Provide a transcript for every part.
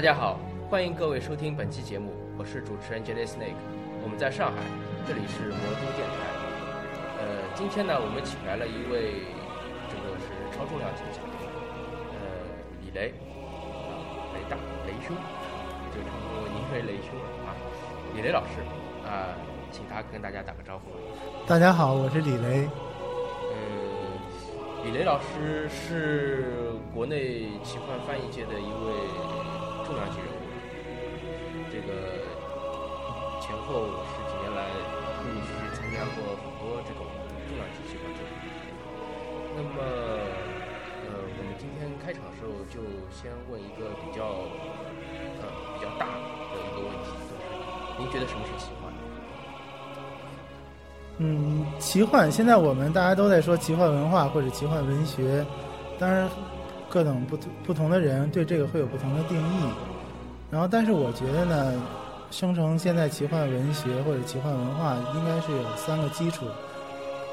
大家好，欢迎各位收听本期节目，我是主持人 Jelly Snake，我们在上海，这里是魔都电台。呃，今天呢，我们请来了一位，这个是超重量级嘉宾，呃，李雷，啊，雷大，雷兄，就称呼您为雷兄啊，李雷老师，啊，请他跟大家打个招呼。大家好，我是李雷。呃，李雷老师是国内奇幻翻译界的一位重量级人物，这个前后十几年来陆陆续续参加过很多这种重量级奇幻作品。那么，呃，我们今天开场的时候就先问一个比较呃比较大的一个问题，就是您觉得什么是奇幻？嗯，奇幻现在我们大家都在说奇幻文化或者奇幻文学，当然各种不同不同的人对这个会有不同的定义。然后，但是我觉得呢，生成现在奇幻文学或者奇幻文化，应该是有三个基础。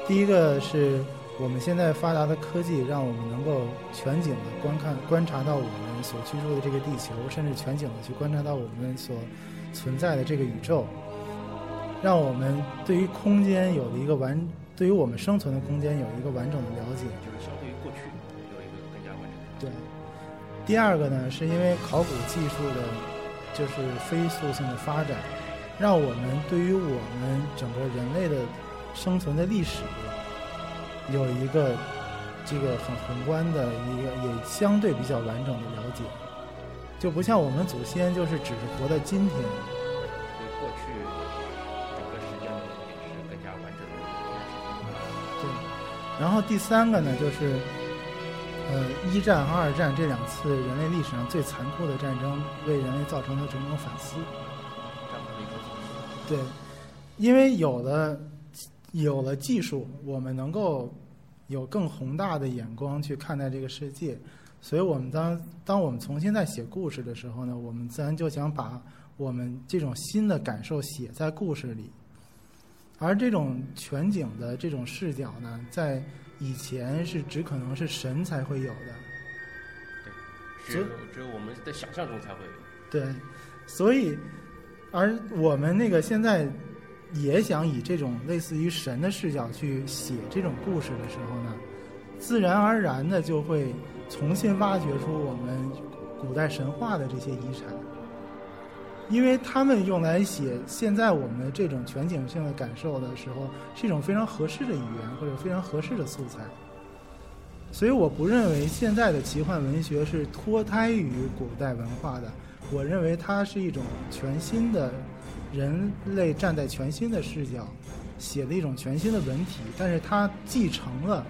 第一个是我们现在发达的科技，让我们能够全景的观看、观察到我们所居住的这个地球，甚至全景的去观察到我们所存在的这个宇宙。让我们对于空间有了一个完，对于我们生存的空间有一个完整的了解。就是相对于过去第二个呢，是因为考古技术的，就是飞速性的发展，让我们对于我们整个人类的生存的历史有一个这个很宏观的一个也相对比较完整的了解，就不像我们祖先就是只是活在今天。对过去整个时间的也是更加完整的。对，然后第三个呢，就是，呃，一战和二战这两次人类历史上最残酷的战争，为人类造成了种种反思。对，因为有了有了技术，我们能够有更宏大的眼光去看待这个世界，所以我们当当我们重新在写故事的时候呢，我们自然就想把我们这种新的感受写在故事里。而这种全景的这种视角呢，在以前是只可能是神才会有的。对只有只有我们在想象中才会有。对，所以，而我们那个现在也想以这种类似于神的视角去写这种故事的时候呢，自然而然的就会重新挖掘出我们古代神话的这些遗产，因为他们用来写现在我们这种全景性的感受的时候，是一种非常合适的语言或者非常合适的素材。所以我不认为现在的奇幻文学是脱胎于古代文化的，我认为它是一种全新的人类站在全新的视角写的一种全新的文体，但是它继承了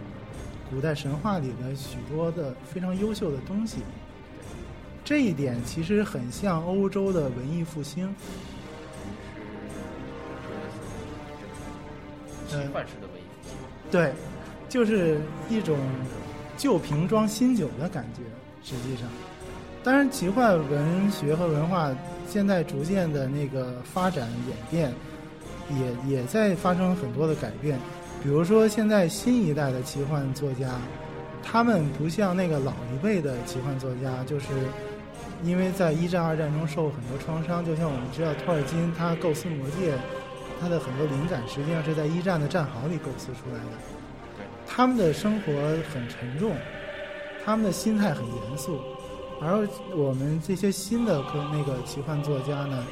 古代神话里的许多的非常优秀的东西。这一点其实很像欧洲的文艺复兴，嗯奇幻式的文艺复兴。对，就是一种旧瓶装新酒的感觉。实际上，当然，奇幻文学和文化现在逐渐的那个发展演变，也也在发生很多的改变。比如说，现在新一代的奇幻作家，他们不像那个老一辈的奇幻作家，就是因为在一战、二战中受很多创伤。就像我们知道，托尔金他构思魔戒，他的很多灵感实际上是在一战的战壕里构思出来的。他们的生活很沉重，他们的心态很严肃，而我们这些新的科那个奇幻作家呢，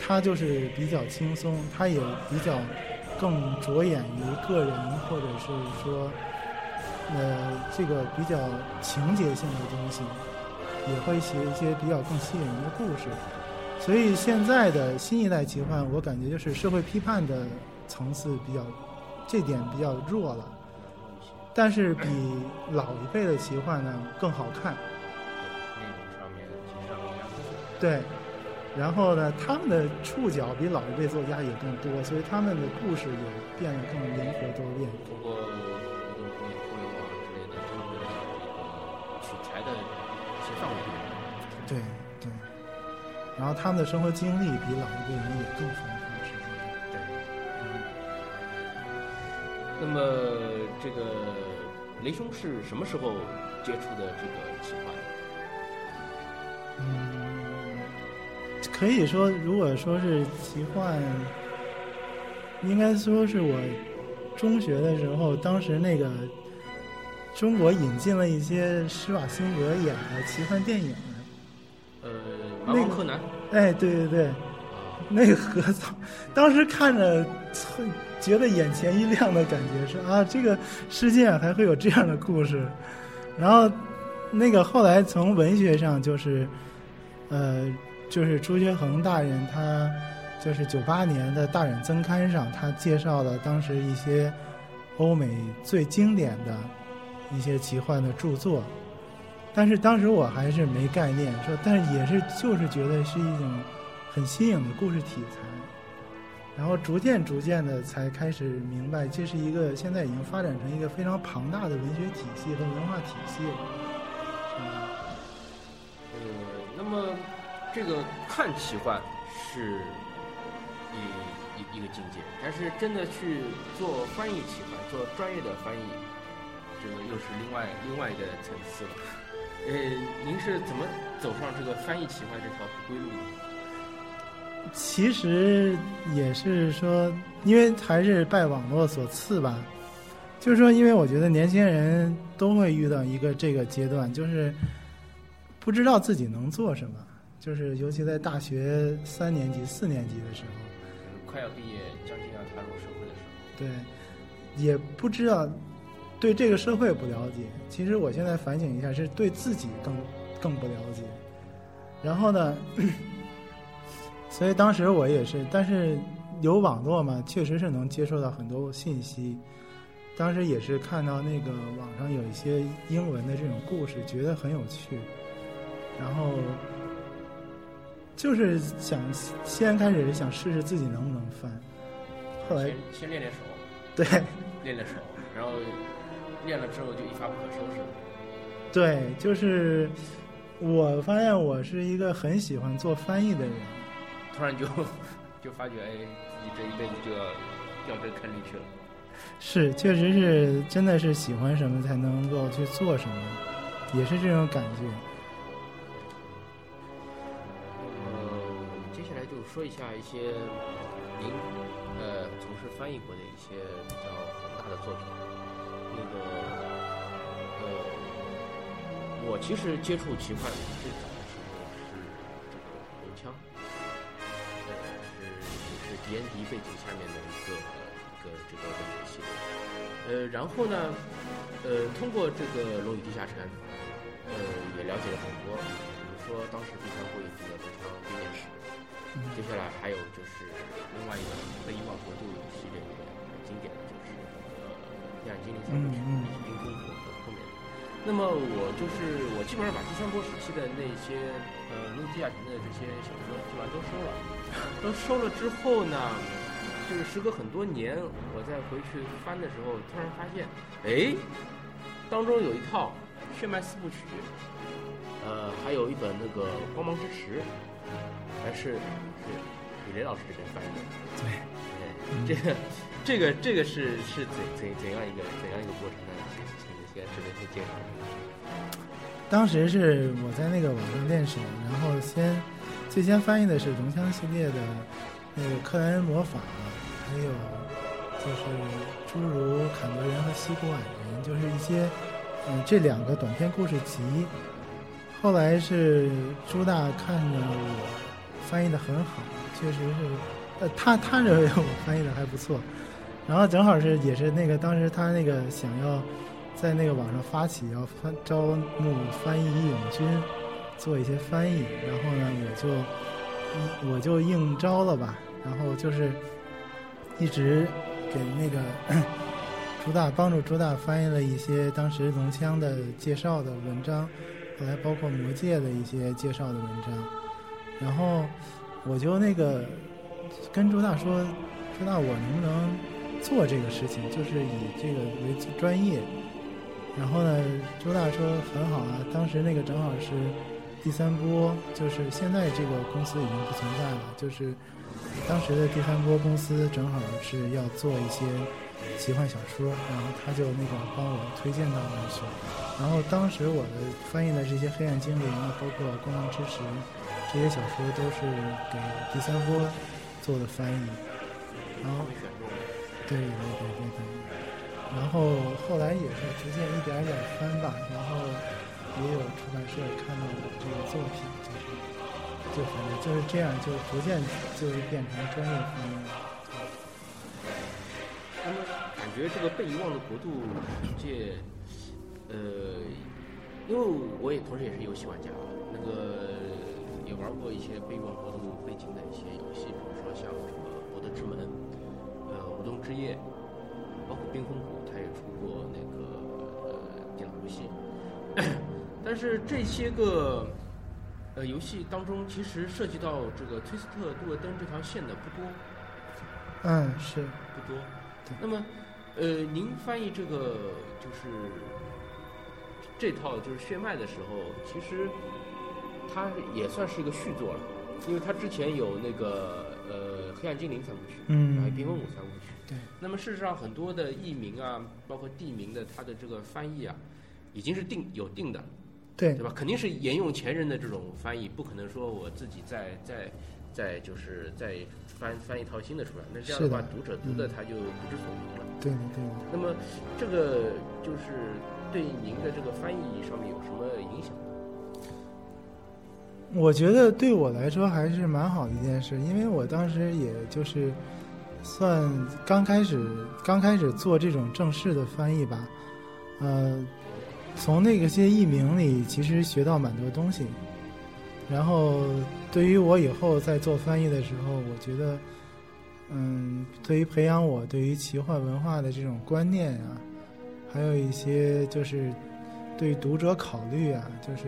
他就是比较轻松，他也比较更着眼于个人，或者是说，呃，这个比较情节性的东西，也会写一些比较更吸引人的故事。所以现在的新一代奇幻，我感觉就是社会批判的层次比较，这点比较弱了。但是比老一辈的奇幻呢更好看，内容上面上对。然后呢，他们的触角比老一辈作家也更多，所以他们的故事也变得更灵活多变。不过然后他们的生活经历比老一辈人也更丰富，实际上。对。那么这个雷兄是什么时候接触的这个奇幻？嗯，可以说，如果说是奇幻，应该说是我中学的时候，当时那个中国引进了一些施瓦辛格演的奇幻电影。呃，蛮王柯南。哎，对对对，那个合操，当时看着觉得眼前一亮的感觉是啊，这个世界上还会有这样的故事。然后那个后来从文学上就是，呃。就是朱学恒大人，他就是九八年的大染增刊上，他介绍了当时一些欧美最经典的一些奇幻的著作，但是当时我还是没概念，说但是也是就是觉得是一种很新颖的故事题材，然后逐渐逐渐的才开始明白，这是一个现在已经发展成一个非常庞大的文学体系和文化体系。呃，那么。这个看奇幻是一一一个境界，但是真的去做翻译奇幻，做专业的翻译，这个又是另外另外一个层次了。呃，您是怎么走上这个翻译奇幻这条不归路的？其实也是说，因为还是拜网络所赐吧。就是说，因为我觉得年轻人都会遇到一个这个阶段，就是不知道自己能做什么。就是，尤其在大学三年级、四年级的时候，快要毕业、将近要踏入社会的时候，对，也不知道对这个社会不了解。其实我现在反省一下，是对自己更更不了解。然后呢，所以当时我也是，但是有网络嘛，确实是能接受到很多信息。当时也是看到那个网上有一些英文的这种故事，觉得很有趣，然后。就是想先开始想试试自己能不能翻，后来先练练手，对，练练手，然后练了之后就一发不可收拾。对，就是我发现我是一个很喜欢做翻译的人，突然就就发觉哎，你这一辈子就要掉这坑里去了。是，确实是，真的是喜欢什么才能够去做什么，也是这种感觉。接下来就说一下一些您呃从事翻译过的一些比较宏大的作品。那个呃，我其实接触奇幻最早的时候是这个龙枪，呃是也是 D N D 背景下面的一个一个这个文学系列。呃，然后呢，呃，通过这个《龙与地下城》，呃，也了解了很多，比如说当时第三部也读了非常编年史。接下来还有就是另外一个《飞鹰王国度》呃《黑暗精灵三部曲》以及《冰封火》的后面。那么我就是我基本上把第三波时期的那些呃《诺地亚城》的这些小说基本上都收了。都收了之后呢，就是时隔很多年，我再回去翻的时候，突然发现，哎，当中有一套《血脉四部曲》，呃，还有一本那个《光芒之池》。还是是李雷老师这边翻译的，对，这个这个这个是是怎怎怎样一个怎样一个过程呢？请你先这边先介绍一下。当时是我在那个网上练手，然后先最先翻译的是龙枪系列的那个克莱恩魔法，还有就是诸如坎德人和西古矮人，就是一些嗯这两个短篇故事集。后来是朱大看着我。翻译的很好，确实是，呃，他他认为我翻译的还不错，然后正好是也是那个当时他那个想要在那个网上发起要翻招募翻译义勇军，做一些翻译，然后呢我就我就应招了吧，然后就是一直给那个 朱大帮助朱大翻译了一些当时龙枪的介绍的文章，后来包括魔界的一些介绍的文章。然后我就那个跟朱大说：“朱大，我能不能做这个事情？就是以这个为专业。”然后呢，朱大说：“很好啊，当时那个正好是第三波，就是现在这个公司已经不存在了。就是当时的第三波公司正好是要做一些奇幻小说，然后他就那个帮我推荐到那去。然后当时我的翻译的这些黑暗精灵啊，包括光芒之石这些小说，都是给第三波做的翻译。然后。对对对对对。然后后来也是逐渐一点点翻吧，然后也有出版社看到我这个作品，就是就反正就是这样，就逐渐就变成专业翻译了。那么感觉这个被遗忘的国度界，呃，因为我也同时也是游戏玩家，那个也玩过一些被遗忘国度背景的一些游戏，比如说像什么《博德之门》、《无冬之夜》，包括《冰封谷》，他也出过那个呃电脑游戏。但是这些个呃游戏当中，其实涉及到这个崔斯特杜尔登这条线的不多。嗯，是。不多。那么，呃，您翻译这个就是这套就是血脉的时候，其实它也算是一个续作了，因为它之前有那个呃黑暗精灵三部曲，嗯还有冰封谷三部曲。对。那么事实上，很多的译名啊，包括地名的它的这个翻译啊，已经是定有定的，对对吧？肯定是沿用前人的这种翻译，不可能说我自己再再再就是再翻翻一套新的出来。那这样的话，的读者读的他就不知所云了。对对。那么这个就是对您的这个翻译上面有什么影响？我觉得对我来说还是蛮好的一件事，因为我当时也就是算刚开始刚开始做这种正式的翻译吧，呃，从那个些译名里其实学到蛮多东西，然后对于我以后在做翻译的时候，我觉得，嗯，对于培养我对于奇幻文化的这种观念啊，还有一些就是对读者考虑啊，就是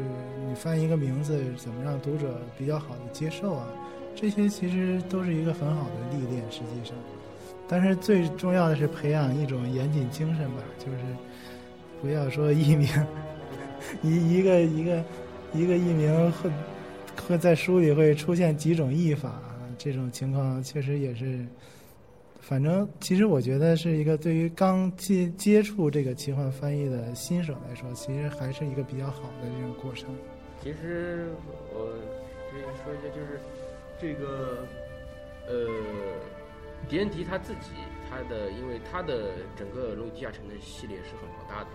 你翻一个名字怎么让读者比较好的接受啊，这些其实都是一个很好的历练，实际上。但是最重要的是培养一种严谨精神吧，就是不要说译名，一一个一个一个译名会会在书里会出现几种译法，这种情况确实也是。反正，其实我觉得是一个对于刚接接触这个奇幻翻译的新手来说，其实还是一个比较好的这种过程。其实我这个说一下，就是这个呃，狄仁迪他自己，他的因为他的整个《龙与地下城》的系列是很庞大的，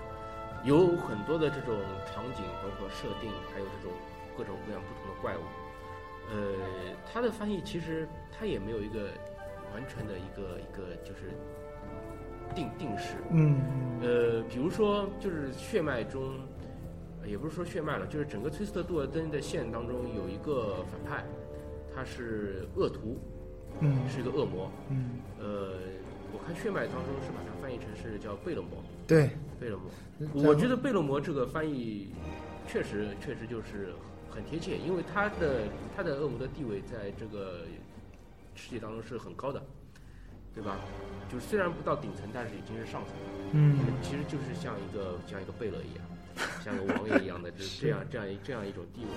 有很多的这种场景，包括设定，还有这种各种各样不同的怪物。呃，他的翻译其实他也没有一个完全的一个一个就是定定式。嗯，呃，比如说就是血脉中，呃也不是说血脉了，就是整个崔斯特杜尔登的线当中有一个反派，他是恶徒，嗯是一个恶魔。嗯，呃，我看血脉当中是把它翻译成是叫贝勒魔，对，贝勒魔。我觉得贝勒魔这个翻译确实确实就是很贴切，因为他的他的恶魔的地位在这个世界当中是很高的，对吧？就是虽然不到顶层，但是已经是上层了。嗯其实就是像一个像一个贝勒一样，像个王爷一样的，就是这样这样一这样一种地位。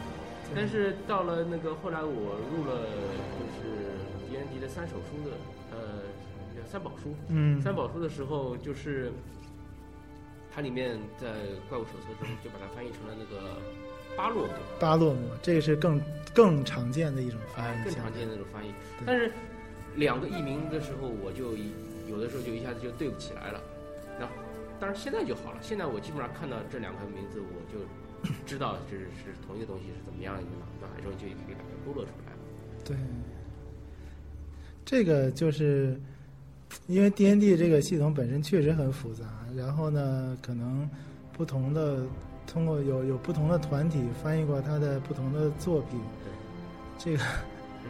但是到了那个后来，我入了就是狄仁杰的三手书的呃三宝书，嗯三宝书的时候，就是它里面在怪物手册中就把它翻译成了那个巴洛姆，巴洛姆，这个是更更常见的一种翻译，更常见的一种翻译。但是两个译名的时候，我就一有的时候就一下子就对不起来了。那当然现在就好了，现在我基本上看到这两个名字，我就知道这是是同一个东西是怎么样一个脑脑海中就可以把它勾勒出来了。对，这个就是因为 D N D 这个系统本身确实很复杂，然后呢，可能不同的通过有有不同的团体翻译过他的不同的作品，这个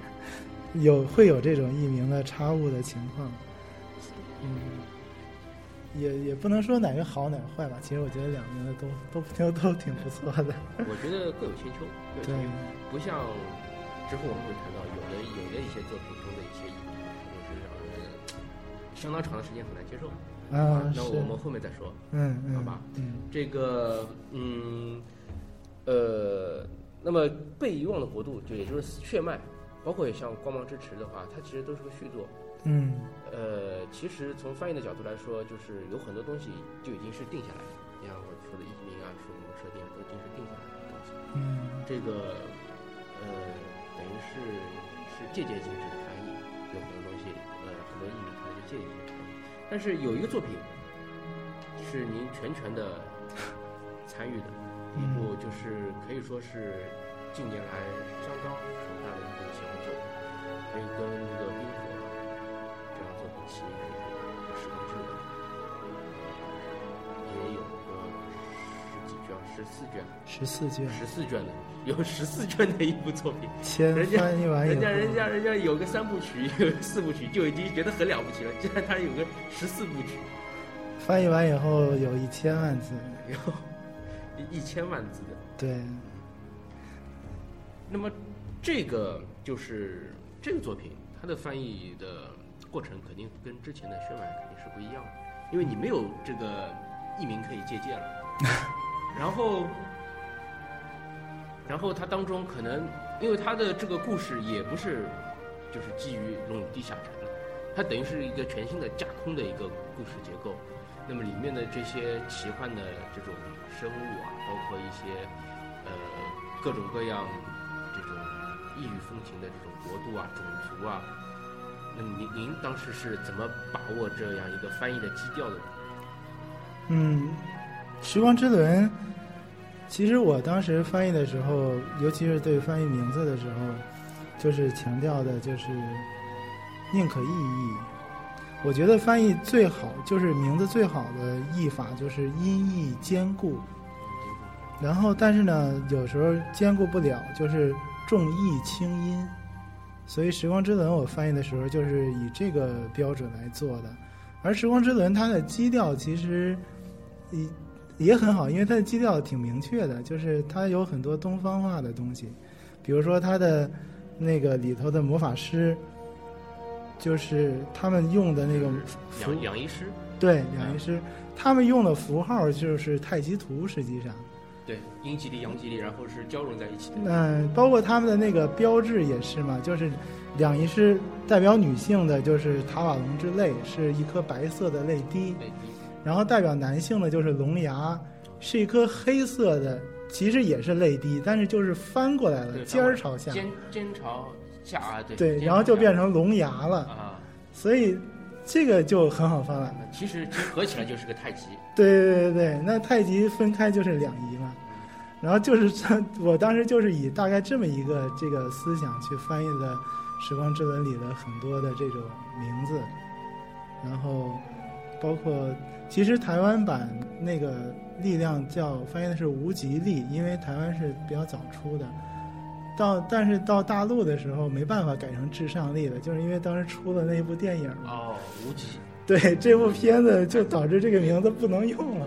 有会有这种译名的差误的情况，嗯。也也不能说哪个好哪个坏吧，其实我觉得两名的都都都都挺不错的。我觉得各有千秋，各有对千秋，不像之后我们会谈到有的有的一些作品中的一些译名，就是让人相当长的时间很难接受。啊，那我们后面再说。嗯嗯，好吧嗯这个，嗯，呃，那么被遗忘的国度，就也就是血脉，包括也像光芒之池的话，它其实都是个续作。嗯呃，其实从翻译的角度来说，就是有很多东西就已经是定下来的，像我说的译名啊、什么设定都已经是定下来的东西。嗯这个呃，等于是是借鉴性质的翻译，有很多东西，呃，很多译名可能是借鉴性质。但是有一个作品是您全权的 参与的，一部就是可以说是近年来相当庞大的一部奇幻作品，可以跟那个冰火这样作品齐名十四卷。十四卷，十四卷的，有十四卷的一部作品，千人家翻译完，人家人家人家有个三部曲，有个四部曲，就已经觉得很了不起了。竟然他有个十四部曲，翻译完以后有一千万字，有一一千万字的。对，那么这个就是这个作品，它的翻译的过程肯定跟之前的宣完肯定是不一样的，因为你没有这个译名可以借鉴了。然后，然后它当中可能因为它的这个故事也不是就是基于龙与地下城的，它等于是一个全新的架空的一个故事结构。那么里面的这些奇幻的这种生物啊，包括一些呃各种各样这种异域风情的这种国度啊、种族啊，那您您当时是怎么把握这样一个翻译的基调的呢？嗯，时光之轮，其实我当时翻译的时候，尤其是对翻译名字的时候，就是强调的就是宁可意译。我觉得翻译最好就是名字最好的译法就是音译兼顾。然后，但是呢，有时候兼顾不了，就是重义轻音。所以《时光之轮》我翻译的时候就是以这个标准来做的。而《时光之轮》它的基调其实也也很好，因为它的基调挺明确的，就是它有很多东方化的东西，比如说它的那个里头的魔法师，就是他们用的那个符养养医师，对两仪师，他们用的符号就是太极图，实际上。对阴极力、阳极力，然后是交融在一起的。嗯，包括他们的那个标志也是嘛，就是两仪师代表女性的，就是塔瓦龙之泪，是一颗白色的泪滴；对，然后代表男性的就是龙牙，是一颗黑色的，其实也是泪滴，但是就是翻过来了，尖儿朝下，尖尖朝下啊，对对，然后就变成龙牙了，啊。所以这个就很好翻了。其实其实合起来就是个太极。对对对对，那太极分开就是两仪嘛。然后就是这，我当时就是以大概这么一个这个思想去翻译的《时光之轮》里的很多的这种名字，然后包括其实台湾版那个力量叫翻译的是无极力，因为台湾是比较早出的。到但是到大陆的时候没办法改成至上力了，就是因为当时出了那部电影。哦，无极。对这部片子就导致这个名字不能用了。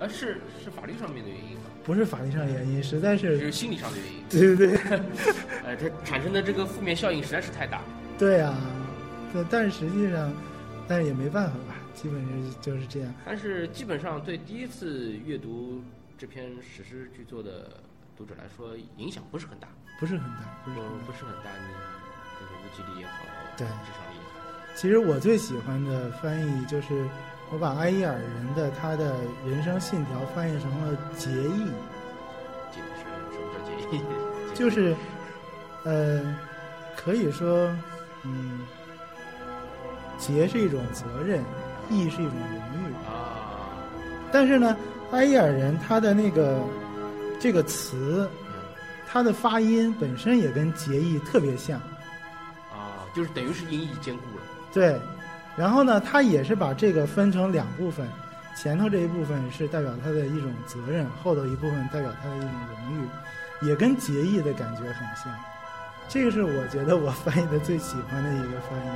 啊，是是法律上面的原因吗？不是法律上原因，实在是是心理上的原因。对对对呃，它产生的这个负面效应实在是太大。对啊，但，但是实际上，但是也没办法吧，基本上就是这样。但是基本上对第一次阅读这篇史诗巨作的读者来说，影响不是很大，不是很大，不是不很大。不是很大。你这个无极力也好，对智商力也好，其实我最喜欢的翻译就是我把埃伊尔人的他的人生信条翻译成了结义，解释什么叫结义？就是，呃，可以说，嗯，结是一种责任，义是一种荣誉。啊，但是呢，埃伊尔人他的那个这个词，嗯它的发音本身也跟结义特别像。啊，就是等于是音译兼顾了。对，然后呢，他也是把这个分成两部分，前头这一部分是代表他的一种责任，后头一部分代表他的一种荣誉，也跟结义的感觉很像。这个是我觉得我翻译的最喜欢的一个翻译。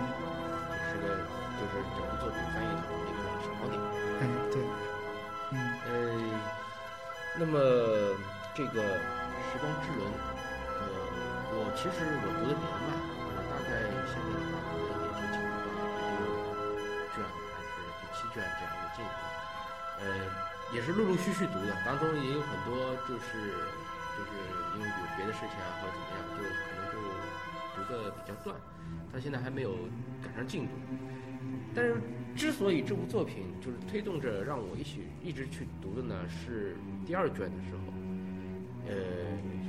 那么这个《时光之轮》，呃，我其实我读的比较慢，我大概现在的话可能也就进入到第六卷还是第七卷这样一个进度，呃，也是陆陆续续读的，当中也有很多就是就是因为有别的事情啊或者怎么样，就可能就读的比较断，但现在还没有赶上进度。但是之所以这部作品就是推动着让我一起一直去读的呢，是第二卷的时候，呃，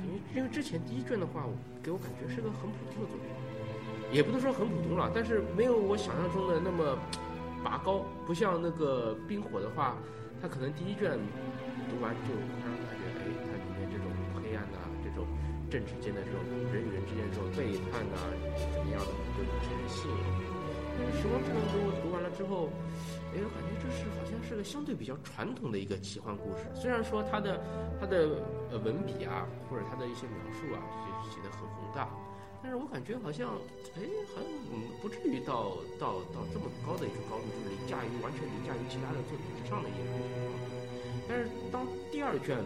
因为因为之前第一卷的话，给我感觉是个很普通的作品，也不能说很普通了，但是没有我想象中的那么拔高，不像那个冰火的话，它可能第一卷读完就会让大家觉得，哎，它里面这种黑暗呐、这种政治间的这种人与人之间这种背叛呐、怎么样的，就产生吸引。《时光之轮》给我读完了之后，哎，我感觉这是好像是个相对比较传统的一个奇幻故事。虽然说它的它的呃文笔啊，或者它的一些描述啊，写写的很宏大，但是我感觉好像哎，好像嗯不至于到到到这么高的一个高度，就是凌驾于完全凌驾于其他的作品之上的一种情况。但是当第二卷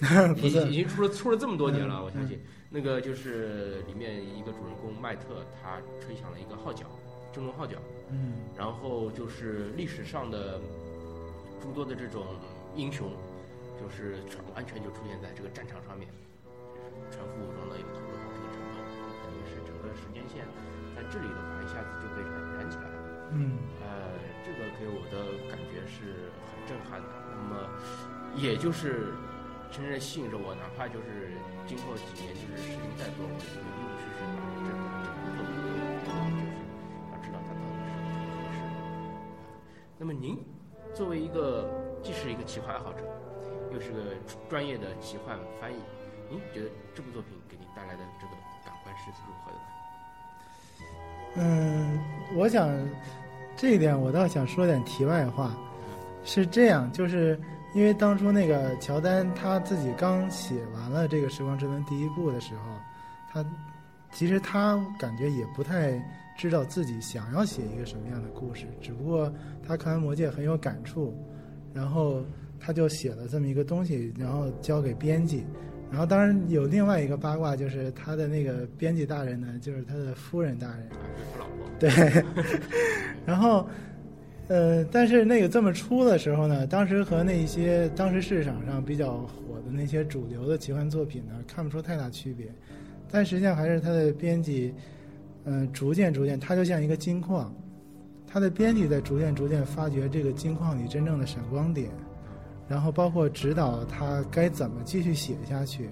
已经已经出了出了这么多年了，我相信。那个就是里面一个主人公麦特，他吹响了一个号角，震动号角，嗯然后就是历史上的诸多的这种英雄，就是全完全就出现在这个战场上面，全副武装的又投入到这个战斗，等于是整个时间线在这里的话，一下子就被燃燃起来了。嗯呃，这个给我的感觉是很震撼的。那么，也就是真正吸引着我，哪怕就是今后几年就是事情再多，我也会陆陆续续把这个这个作品给就是要知道它到底是怎么回事。那么您作为一个既是一个奇幻爱好者，又是个专业的奇幻翻译，您觉得这部作品给您带来的这个感官是如何的呢？嗯，我想这一点我倒想说点题外话，是这样，就是因为当初那个乔丹他自己刚写完了这个《时光之轮》第一部的时候，他其实他感觉也不太知道自己想要写一个什么样的故事，只不过他看完《魔戒》很有感触，然后他就写了这么一个东西，然后交给编辑。然后当然有另外一个八卦，就是他的那个编辑大人呢，就是他的夫人大人。对，然后，呃，但是那个这么出的时候呢，当时和那些当时市场上比较火的那些主流的奇幻作品呢，看不出太大区别，但实际上还是他的编辑，嗯、逐渐逐渐，他就像一个金矿，他的编辑在逐渐逐渐发掘这个金矿里真正的闪光点，然后包括指导他该怎么继续写下去，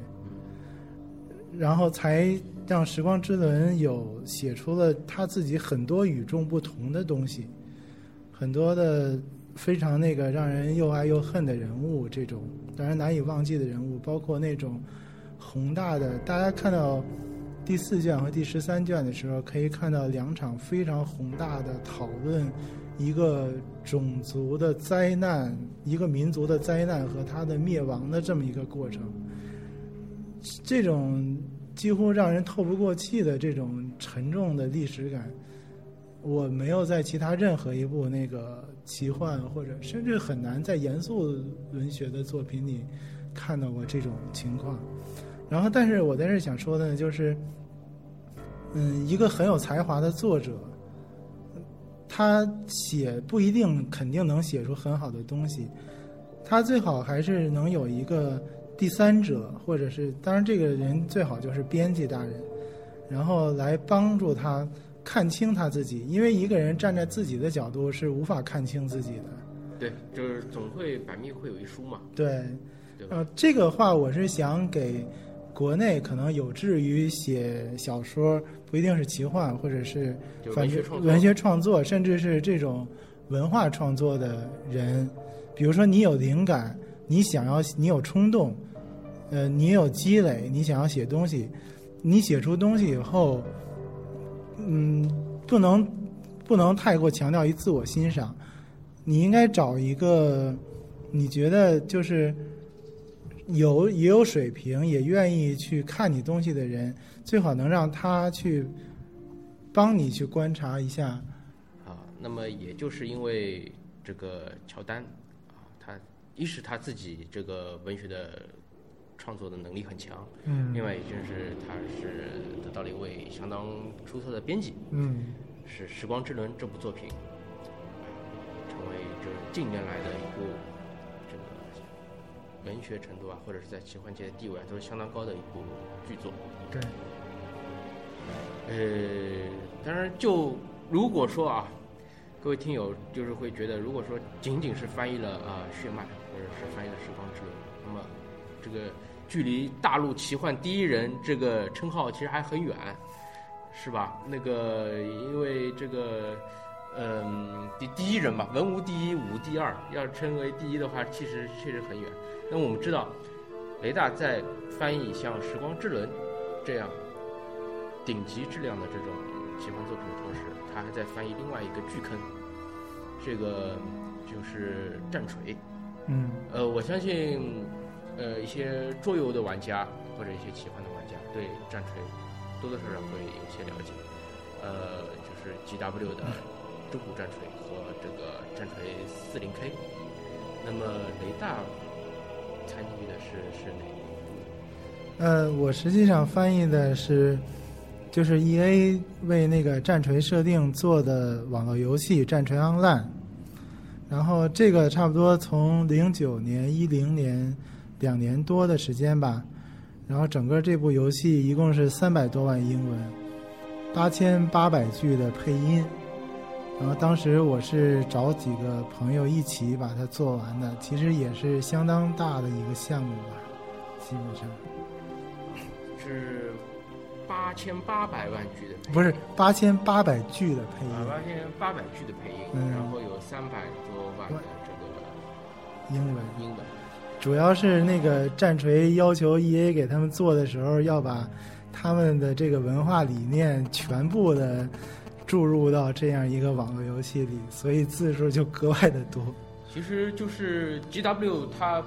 然后才让《时光之轮》有写出了他自己很多与众不同的东西，很多的非常那个让人又爱又恨的人物，这种让人难以忘记的人物，包括那种宏大的，大家看到第四卷和第十三卷的时候，可以看到两场非常宏大的讨论一个种族的灾难、一个民族的灾难和它的灭亡的这么一个过程。这种几乎让人透不过气的这种沉重的历史感，我没有在其他任何一部那个奇幻或者甚至很难在严肃文学的作品里看到过这种情况。然后，但是我在这想说的呢，就是，嗯，一个很有才华的作者，他写不一定肯定能写出很好的东西，他最好还是能有一个第三者，或者是当然这个人最好就是编辑大人，然后来帮助他看清他自己，因为一个人站在自己的角度是无法看清自己的。对，就是总会百密会有一疏嘛，对，对？呃，这个话我是想给国内可能有志于写小说，不一定是奇幻，或者是反文学创作文学创作，甚至是这种文化创作的人，比如说你有灵感，你想要，你有冲动，呃，你有积累，你想要写东西，你写出东西以后，嗯，嗯不能不能太过强调于自我欣赏，你应该找一个你觉得就是有也有水平，也愿意去看你东西的人，最好能让他去帮你去观察一下。啊，那么也就是因为这个乔丹啊，他一是他自己这个文学的创作的能力很强，嗯另外也就是他是得到了一位相当出色的编辑，嗯是《时光之轮》这部作品成为这近年来的一部这个文学程度啊，或者是在奇幻界的地位啊，都是相当高的一部剧作。对，呃，当然，就如果说啊，各位听友就是会觉得，如果说仅仅是翻译了啊《血脉》或者是翻译了《时光之轮》，那么这个距离大陆奇幻第一人这个称号其实还很远，是吧？那个因为这个。嗯，第第一人吧，文无第一，武第二。要称为第一的话，其实确实很远。那我们知道，雷大在翻译像《时光之轮》这样顶级质量的这种奇幻作品的同时，他还在翻译另外一个巨坑，这个就是战锤。嗯，呃，我相信，呃，一些桌游的玩家或者一些奇幻的玩家对战锤多多少少会有些了解。呃，就是 GW 的。中古战锤和这个战锤四零 K，那么雷大参与的是是哪？呃，我实际上翻译的是，就是 E A 为那个战锤设定做的网络游戏《战锤 Online》，然后这个差不多从零九年一零年两年多的时间吧，然后整个这部游戏一共是三百多万英文，八千八百句的配音。然后当时我是找几个朋友一起把它做完的，其实也是相当大的一个项目吧，基本上。是八千八百万句的，不是八千八百句的配音，八千八百句的配音，然后有三百多万的这个英文。英文，主要是那个战锤要求 E A 给他们做的时候，要把他们的这个文化理念全部的。注入到这样一个网络游戏里，所以字数就格外的多。其实就是 G W，它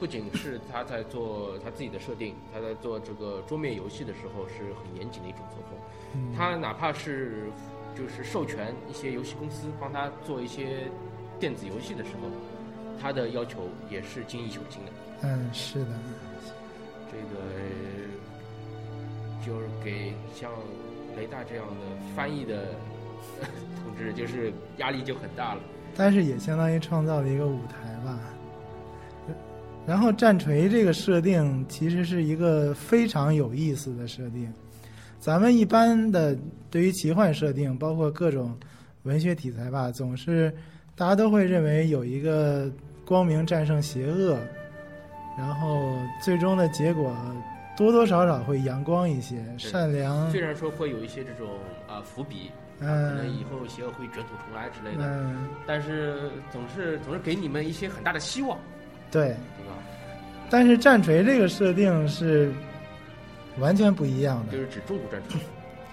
不仅是他在做他自己的设定，他在做这个桌面游戏的时候是很严谨的一种作风。他哪怕是就是授权一些游戏公司帮他做一些电子游戏的时候，他的要求也是精益求精的。嗯，是的。这个就是给像。雷大这样的翻译的同志，就是压力就很大了。但是也相当于创造了一个舞台吧。然后战锤这个设定其实是一个非常有意思的设定。咱们一般的对于奇幻设定，包括各种文学题材吧，总是大家都会认为有一个光明战胜邪恶，然后最终的结果。多多少少会阳光一些，善良。虽然说会有一些这种啊伏笔，可能以后邪恶会卷土重来之类的，但是总是总是给你们一些很大的希望，对，对吧？但是战锤这个设定是完全不一样的，就是指中古战锤，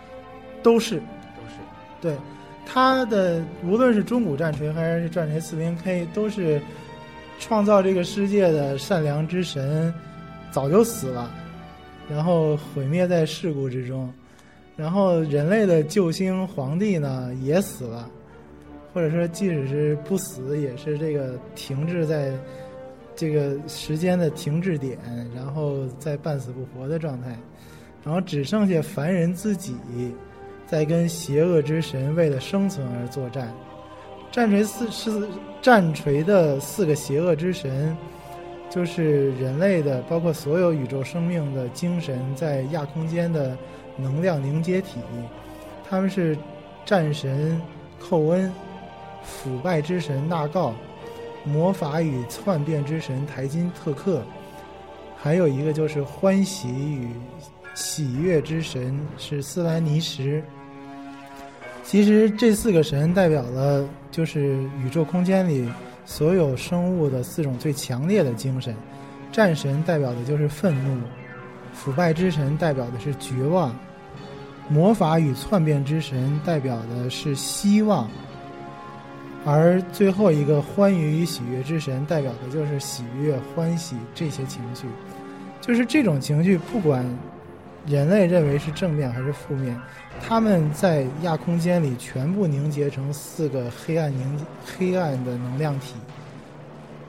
都是都是对它的无论是中古战锤还是战锤四零 K，都是创造这个世界的善良之神早就死了。然后毁灭在事故之中，然后人类的救星皇帝呢也死了，或者说即使是不死，也是这个停滞在这个时间的停滞点，然后在半死不活的状态，然后只剩下凡人自己在跟邪恶之神为了生存而作战。战锤四是战锤的四个邪恶之神。就是人类的，包括所有宇宙生命的精神，在亚空间的能量凝结体，他们是战神寇恩、腐败之神纳告、魔法与篡变之神台金特克，还有一个就是欢喜与喜悦之神是斯兰尼什。其实这四个神代表了，就是宇宙空间里。所有生物的四种最强烈的精神，战神代表的就是愤怒，腐败之神代表的是绝望，魔法与篡变之神代表的是希望，而最后一个欢愉与喜悦之神代表的就是喜悦、欢喜这些情绪，就是这种情绪，不管人类认为是正面还是负面。他们在亚空间里全部凝结成四个黑暗凝黑暗的能量体，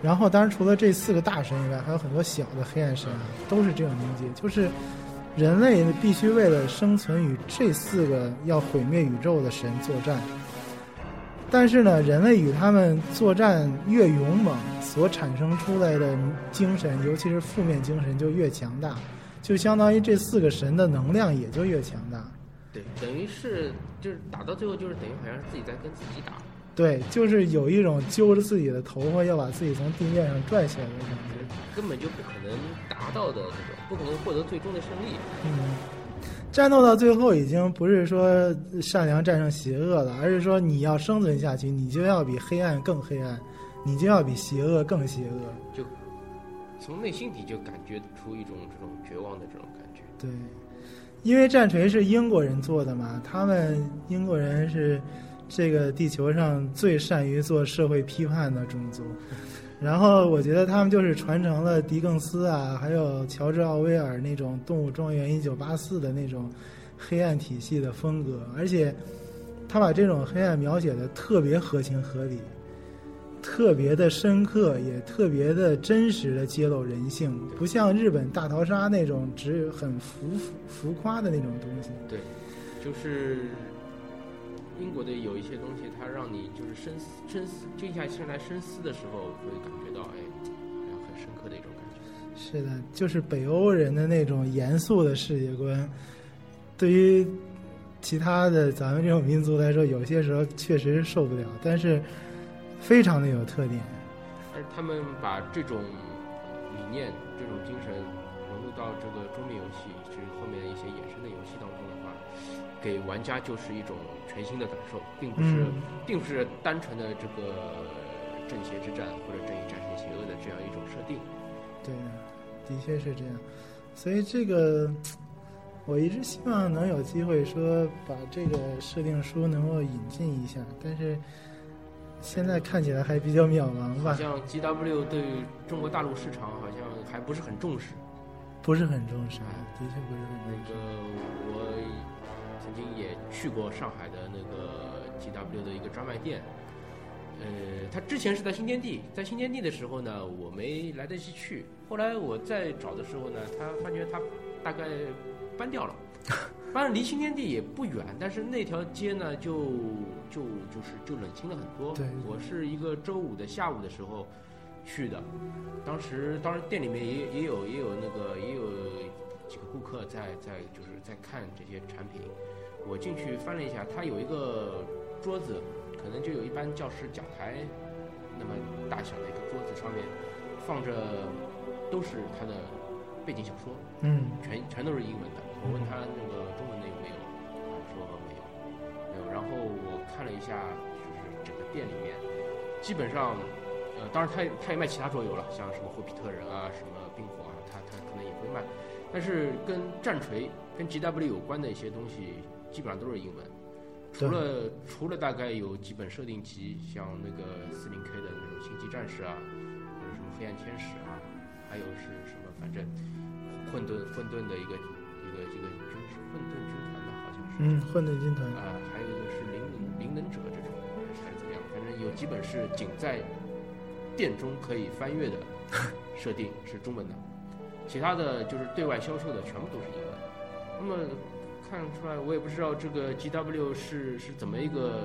然后当然除了这四个大神以外，还有很多小的黑暗神啊，都是这种凝结。就是人类必须为了生存与这四个要毁灭宇宙的神作战。但是呢，人类与他们作战越勇猛，所产生出来的精神，尤其是负面精神就越强大，就相当于这四个神的能量也就越强大。对，等于是就是打到最后，就是等于好像是自己在跟自己打。对，就是有一种揪着自己的头发要把自己从地面上拽起来的感觉。根本就不可能达到的这种，不可能获得最终的胜利。嗯，战斗到最后已经不是说善良战胜邪恶了，而是说你要生存下去，你就要比黑暗更黑暗，你就要比邪恶更邪恶。就从内心底就感觉出一种这种绝望的这种感觉。对，因为战锤是英国人做的嘛，他们英国人是这个地球上最善于做社会批判的种族。然后我觉得他们就是传承了狄更斯啊，还有乔治奥威尔那种《动物庄园一九八四》的那种黑暗体系的风格，而且他把这种黑暗描写的特别合情合理，特别的深刻，也特别的真实的揭露人性，不像日本大逃杀那种只很浮浮夸的那种东西。对，就是。英国的有一些东西，它让你就是深思、深思、静下心来深思的时候，会感觉到哎，很深刻的一种感觉。是的，就是北欧人的那种严肃的世界观，对于其他的咱们这种民族来说，有些时候确实受不了，但是非常的有特点。而他们把这种理念、这种精神融入到这个桌面游戏，以及后面的一些衍生的游戏当中的话，给玩家就是一种。全新的感受，并不是，并不是单纯的这个正邪之战或者正义战胜邪恶的这样一种设定。对，的确是这样。所以这个，我一直希望能有机会说把这个设定书能够引进一下，但是现在看起来还比较渺茫吧。好像 G W 对中国大陆市场好像还不是很重视，不是很重视，的确不是很重视。那个我。曾经也去过上海的那个 G W 的一个专卖店，呃，他之前是在新天地，在新天地的时候呢，我没来得及去。后来我再找的时候呢，他发觉他大概搬掉了，搬离新天地也不远，但是那条街呢，就就就是就冷清了很多。对，我是一个周五的下午的时候去的，当时当然店里面也也有也有那个也有几个顾客在在就是在看这些产品。我进去翻了一下，它有一个桌子，可能就有一般教室讲台那么大小的一个桌子，上面放着都是他的背景小说，嗯，全全都是英文的。我问他那个中文的有没有，他说没有，没有。然后我看了一下，就是整个店里面，基本上，呃，当然他他也卖其他桌游了，像什么霍比特人啊，什么冰火啊，他他可能也会卖。但是跟战锤、跟 GW 有关的一些东西。基本上都是英文，除了除了大概有几本设定集，像那个四零 K 的那种星际战士啊，或者什么黑暗天使啊，还有？是什么，反正混沌混沌的一个混沌军团吧，好像是。嗯，混沌军团啊，还有一个是灵能灵能者这种，还是怎么样？反正有几本是仅在店中可以翻阅的 设定是中文的，其他的就是对外销售的全部都是英文。那么。看出来，我也不知道这个 G W 是是怎么一个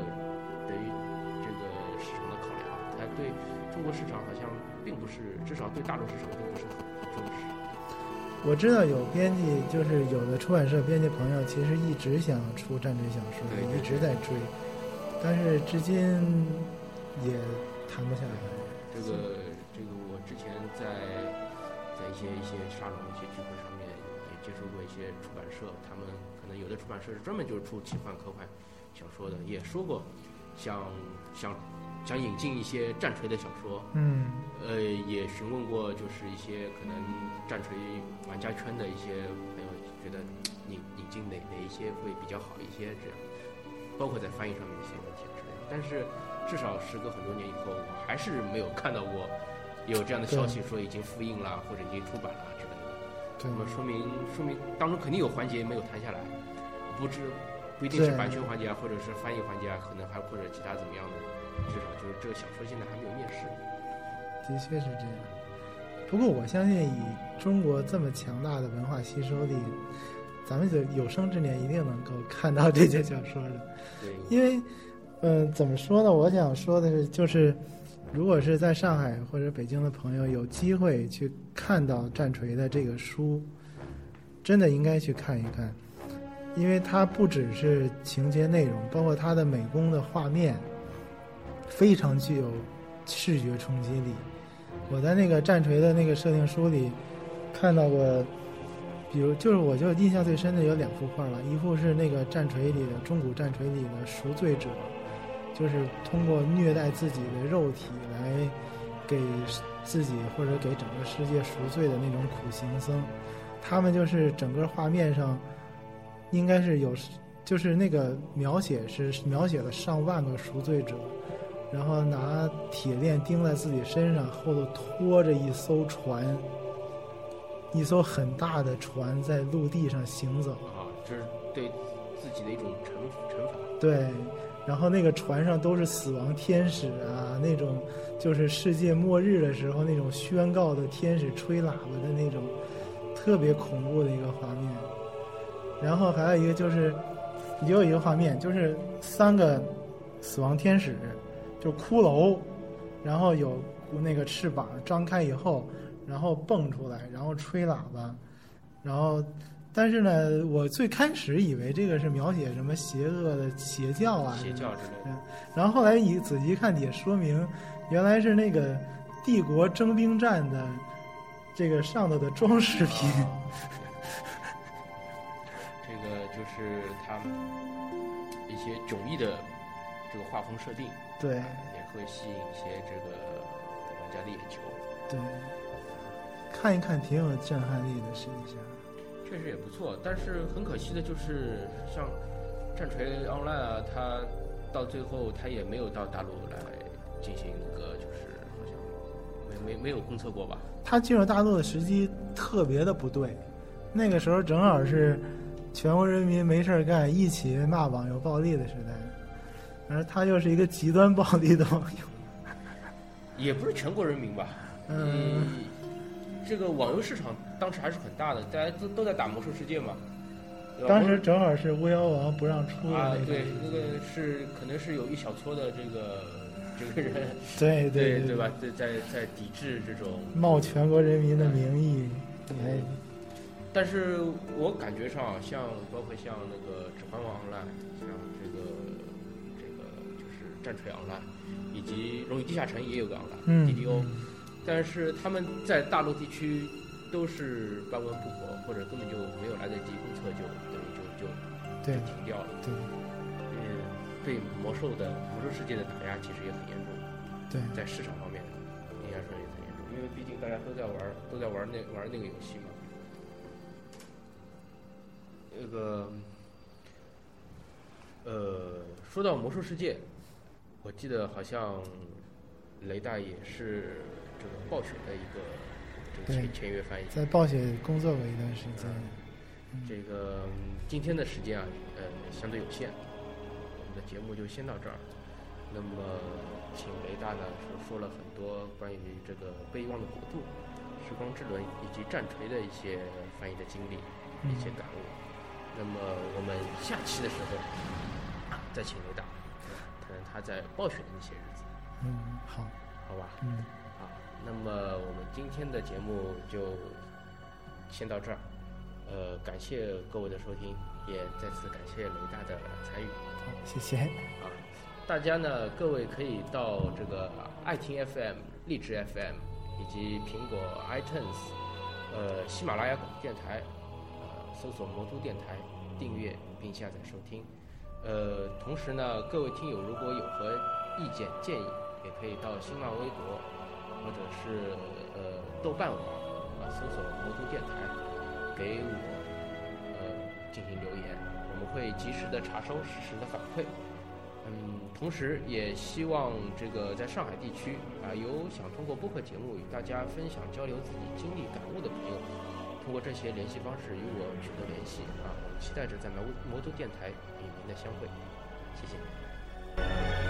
等于这个市场的考量。它对中国市场好像并不是，至少对大陆市场并不是很。我知道有编辑，就是有的出版社编辑朋友，其实一直想出战争小说，一直在追，但是至今也谈不下来。这个这个，我之前在在一些一些沙龙、一些聚会上面也接触过一些出版社，他们可能。有的出版社是专门就是出奇幻科幻小说的，也说过想想想引进一些战锤的小说，嗯，呃，也询问过就是一些可能战锤玩家圈的一些朋友，觉得引引进哪哪一些会比较好一些，这样，包括在翻译上面一些问题之类的。但是至少时隔很多年以后，我还是没有看到过有这样的消息说已经复印了或者已经出版了之类的。那么说明说明当中肯定有环节没有谈下来。不知不一定是版权环节啊，或者是翻译环节啊，可能还或者其他怎么样的，至少就是这个小说现在还没有面世。的确是这样。不过我相信，以中国这么强大的文化吸收力，咱们的有生之年一定能够看到这些小说的。因为嗯，怎么说呢？我想说的是，就是如果是在上海或者北京的朋友有机会去看到战锤的这个书，真的应该去看一看，因为它不只是情节内容，包括它的美工的画面，非常具有视觉冲击力。我在那个战锤的那个设定书里看到过。比如，就是我就印象最深的有两幅画了，一幅是那个战锤里的中古战锤里的赎罪者，就是通过虐待自己的肉体来给自己或者给整个世界赎罪的那种苦行僧。他们就是整个画面上应该是有，就是那个描写是描写了上万个赎罪者，然后拿铁链钉在自己身上，后头拖着一艘船。一艘很大的船在陆地上行走啊，这是对自己的一种惩惩罚。对，然后那个船上都是死亡天使啊，那种就是世界末日的时候那种宣告的天使吹喇叭的那种特别恐怖的一个画面。然后还有一个就是，也有一个画面，就是三个死亡天使，就骷髅，然后有那个翅膀张开以后。然后蹦出来，然后吹喇叭，然后，但是呢，我最开始以为这个是描写什么邪恶的邪教啊，邪教之类的。然后后来一仔细看也说明，原来是那个帝国征兵站的这个上头的装饰品。这个就是他们一些迥异的这个画风设定，对，也会吸引一些这个玩家的眼球，对。看一看挺有震撼力的，试一下，确实也不错。但是很可惜的就是，像战锤 Online 啊，它到最后它也没有到大陆来进行一个，就是好像没没没有公测过吧？它进入大陆的时机特别的不对，那个时候正好是全国人民没事干，一起骂网游暴力的时代，而他又是一个极端暴力的网友，也不是全国人民吧？嗯。这个网游市场当时还是很大的，大家都都在打魔兽世界嘛。当时正好是巫妖王不让出啊，对，那个是可能是有一小撮的这个这个人，对对对吧？在在在抵制这种冒全国人民的名义。哎，但是我感觉上，像包括像那个指环王 online，像这个战锤 online，以及荣誉地下城也有个 online，DDO。但是他们在大陆地区都是半温不火，或者根本就没有来得及公测，就等于就就就停掉了。对，嗯，对魔兽的魔兽世界的打压其实也很严重。对，在市场方面，应该说也很严重，因为毕竟大家都在玩，都在玩那玩那个游戏嘛。那个，呃，说到魔兽世界，我记得好像雷大也是。这个暴雪的一个这个签签约翻译，在暴雪工作过一段时间。这个今天的时间啊，呃，相对有限，我们的节目就先到这儿。那么，请雷大呢是说了很多关于这个《悲望的国度》《时光之轮》以及《战锤》的一些翻译的经历、一些感悟。那么，我们下期的时候再请雷大他在暴雪的那些日子。嗯，好，好吧。嗯。那么我们今天的节目就先到这儿，呃，感谢各位的收听，也再次感谢雷大的参与。好，谢谢。啊，大家呢，各位可以到这个爱听 FM、荔枝 FM 以及苹果 iTunes、呃，喜马拉雅广播电台，呃，搜索魔都电台，订阅并下载收听。呃，同时呢，各位听友如果有何意见建议，也可以到新浪微博。或者是呃豆瓣网啊，搜索“魔都电台”，给我呃进行留言，我们会及时的查收实时的反馈。嗯，同时也希望这个在上海地区啊，有想通过播客节目与大家分享交流自己经历感悟的朋友，通过这些联系方式与我取得联系啊，我们期待着在魔魔都电台您的相会，谢谢。